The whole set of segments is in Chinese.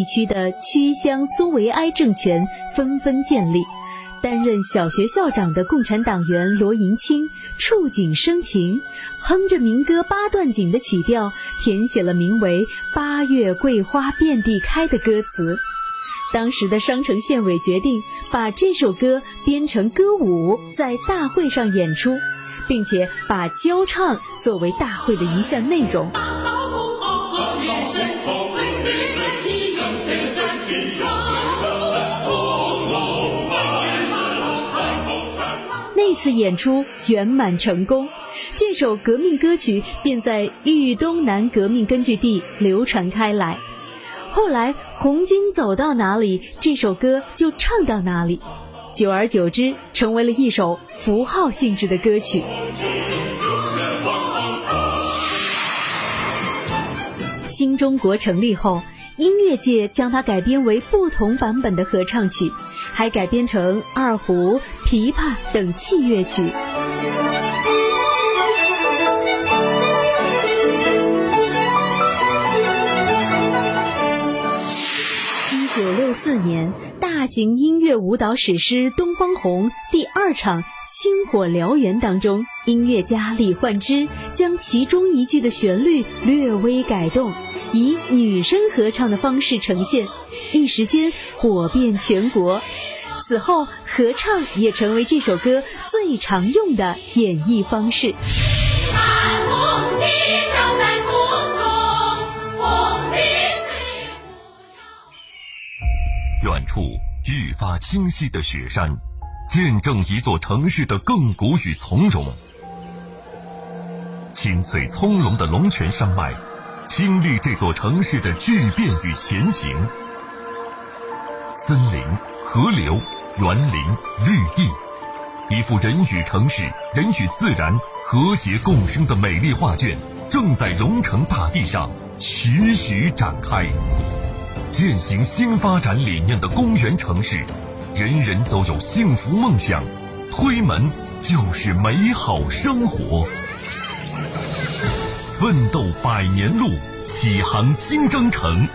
地区的区乡苏维埃政权纷纷建立。担任小学校长的共产党员罗银清触景生情，哼着民歌八段锦的曲调，填写了名为《八月桂花遍地开》的歌词。当时的商城县委决定把这首歌编成歌舞，在大会上演出，并且把教唱作为大会的一项内容。这次演出圆满成功，这首革命歌曲便在豫东南革命根据地流传开来。后来红军走到哪里，这首歌就唱到哪里，久而久之，成为了一首符号性质的歌曲。新中国成立后。音乐界将它改编为不同版本的合唱曲，还改编成二胡、琵琶等器乐曲。一九六四年，大型音乐舞蹈史诗《东方红》第二场《星火燎原》当中，音乐家李焕之将其中一句的旋律略微改动。以女声合唱的方式呈现，一时间火遍全国。此后，合唱也成为这首歌最常用的演绎方式。远处愈发清晰的雪山，见证一座城市的亘古与从容。清脆葱茏的龙泉山脉。经历这座城市的巨变与前行，森林、河流、园林、绿地，一幅人与城市、人与自然和谐共生的美丽画卷，正在龙城大地上徐徐展开。践行新发展理念的公园城市，人人都有幸福梦想，推门就是美好生活。奋斗百年路，启航新征程，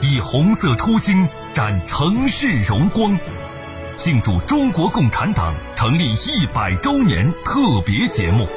以红色初心展城市荣光。庆祝中国共产党成立一百周年特别节目。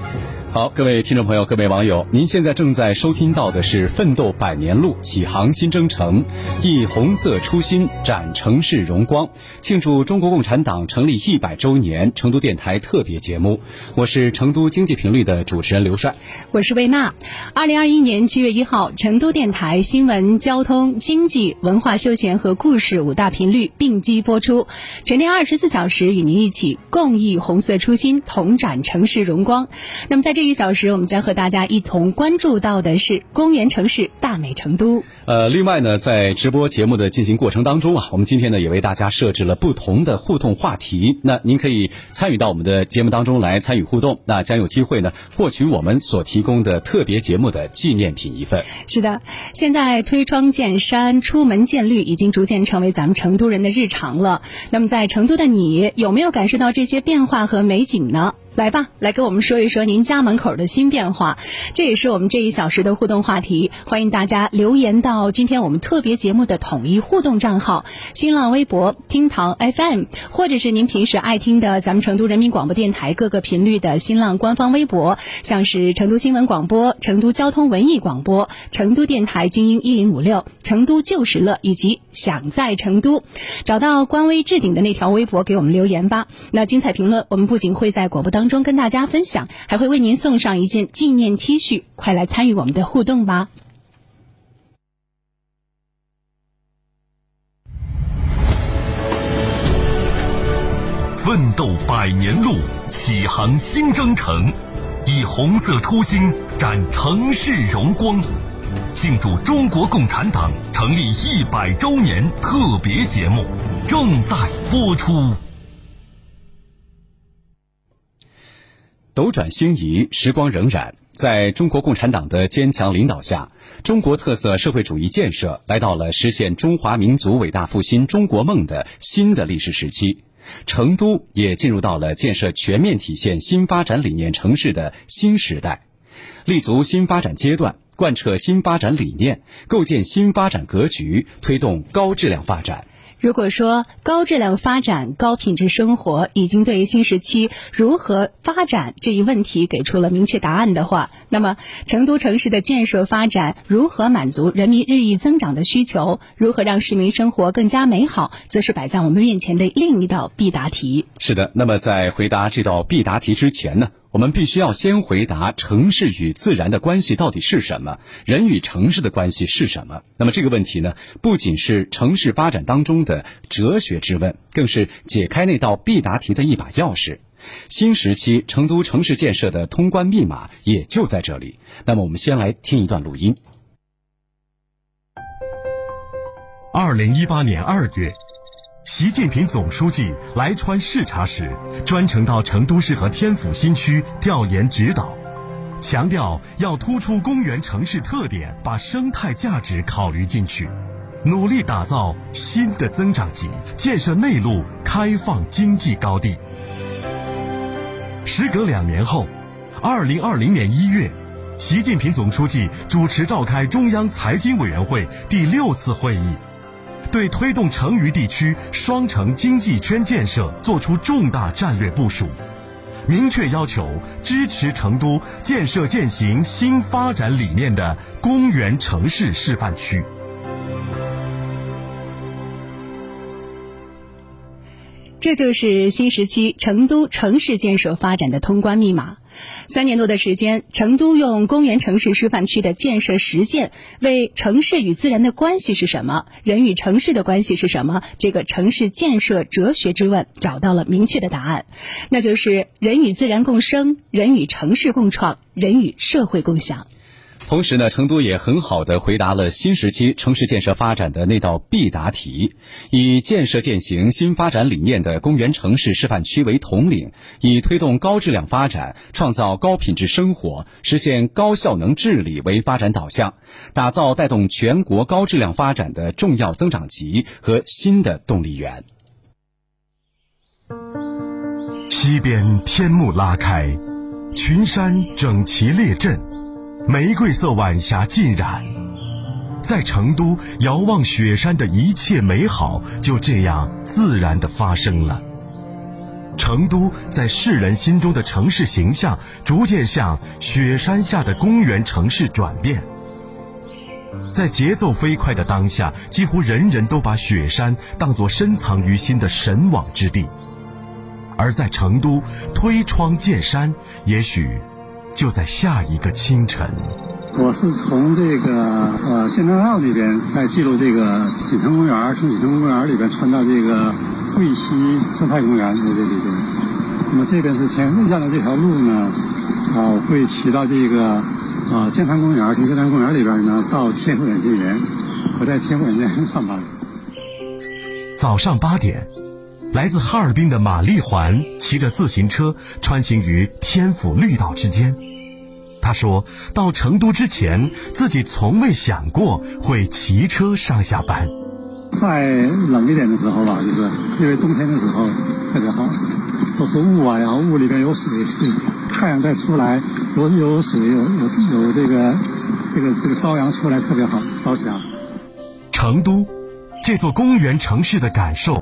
Thank you. 好，各位听众朋友，各位网友，您现在正在收听到的是《奋斗百年路，启航新征程》，以红色初心展城市荣光，庆祝中国共产党成立一百周年成都电台特别节目。我是成都经济频率的主持人刘帅，我是魏娜。二零二一年七月一号，成都电台新闻、交通、经济、文化、休闲和故事五大频率并机播出，全天二十四小时与您一起共议红色初心，同展城市荣光。那么在。一小时，我们将和大家一同关注到的是公园城市大美成都。呃，另外呢，在直播节目的进行过程当中啊，我们今天呢也为大家设置了不同的互动话题。那您可以参与到我们的节目当中来参与互动，那将有机会呢获取我们所提供的特别节目的纪念品一份。是的，现在推窗见山、出门见绿已经逐渐成为咱们成都人的日常了。那么在成都的你，有没有感受到这些变化和美景呢？来吧，来跟我们说一说您家门口的新变化，这也是我们这一小时的互动话题。欢迎大家留言到今天我们特别节目的统一互动账号：新浪微博厅堂 FM，或者是您平时爱听的咱们成都人民广播电台各个频率的新浪官方微博，像是成都新闻广播、成都交通文艺广播、成都电台精英一零五六、成都旧时乐以及想在成都，找到官微置顶的那条微博给我们留言吧。那精彩评论，我们不仅会在广播当。中跟大家分享，还会为您送上一件纪念 T 恤，快来参与我们的互动吧！奋斗百年路，启航新征程，以红色初心展城市荣光，庆祝中国共产党成立一百周年特别节目正在播出。斗转星移，时光荏苒，在中国共产党的坚强领导下，中国特色社会主义建设来到了实现中华民族伟大复兴中国梦的新的历史时期。成都也进入到了建设全面体现新发展理念城市的新时代，立足新发展阶段，贯彻新发展理念，构建新发展格局，推动高质量发展。如果说高质量发展、高品质生活已经对新时期如何发展这一问题给出了明确答案的话，那么成都城市的建设发展如何满足人民日益增长的需求，如何让市民生活更加美好，则是摆在我们面前的另一道必答题。是的，那么在回答这道必答题之前呢？我们必须要先回答城市与自然的关系到底是什么，人与城市的关系是什么？那么这个问题呢，不仅是城市发展当中的哲学之问，更是解开那道必答题的一把钥匙。新时期成都城市建设的通关密码也就在这里。那么我们先来听一段录音。二零一八年二月。习近平总书记来川视察时，专程到成都市和天府新区调研指导，强调要突出公园城市特点，把生态价值考虑进去，努力打造新的增长极，建设内陆开放经济高地。时隔两年后，二零二零年一月，习近平总书记主持召开中央财经委员会第六次会议。对推动成渝地区双城经济圈建设作出重大战略部署，明确要求支持成都建设践行新发展理念的公园城市示范区。这就是新时期成都城市建设发展的通关密码。三年多的时间，成都用公园城市示范区的建设实践，为城市与自然的关系是什么，人与城市的关系是什么这个城市建设哲学之问找到了明确的答案，那就是人与自然共生，人与城市共创，人与社会共享。同时呢，成都也很好的回答了新时期城市建设发展的那道必答题，以建设践行新发展理念的公园城市示范区为统领，以推动高质量发展、创造高品质生活、实现高效能治理为发展导向，打造带动全国高质量发展的重要增长极和新的动力源。西边天幕拉开，群山整齐列阵。玫瑰色晚霞浸染，在成都遥望雪山的一切美好就这样自然的发生了。成都在世人心中的城市形象逐渐向雪山下的公园城市转变。在节奏飞快的当下，几乎人人都把雪山当作深藏于心的神往之地，而在成都推窗见山，也许。就在下一个清晨，我是从这个呃建昌号里边在记录这个锦城公园，从锦城公园里边穿到这个桂溪生态公园在这里边。那么这边是天沿着这条路呢，啊会骑到这个啊建昌公园，从建昌公园里边呢到天府软件园，我在天府软件上班。早上八点，来自哈尔滨的马丽环骑着自行车穿行于天府绿道之间。他说到成都之前，自己从未想过会骑车上下班。在冷一点的时候吧，就是因为冬天的时候特别好，都是雾啊，然后雾里边有水，是太阳再出来，有有水，有有有这个这个这个朝阳出来特别好，朝霞。成都这座公园城市的感受。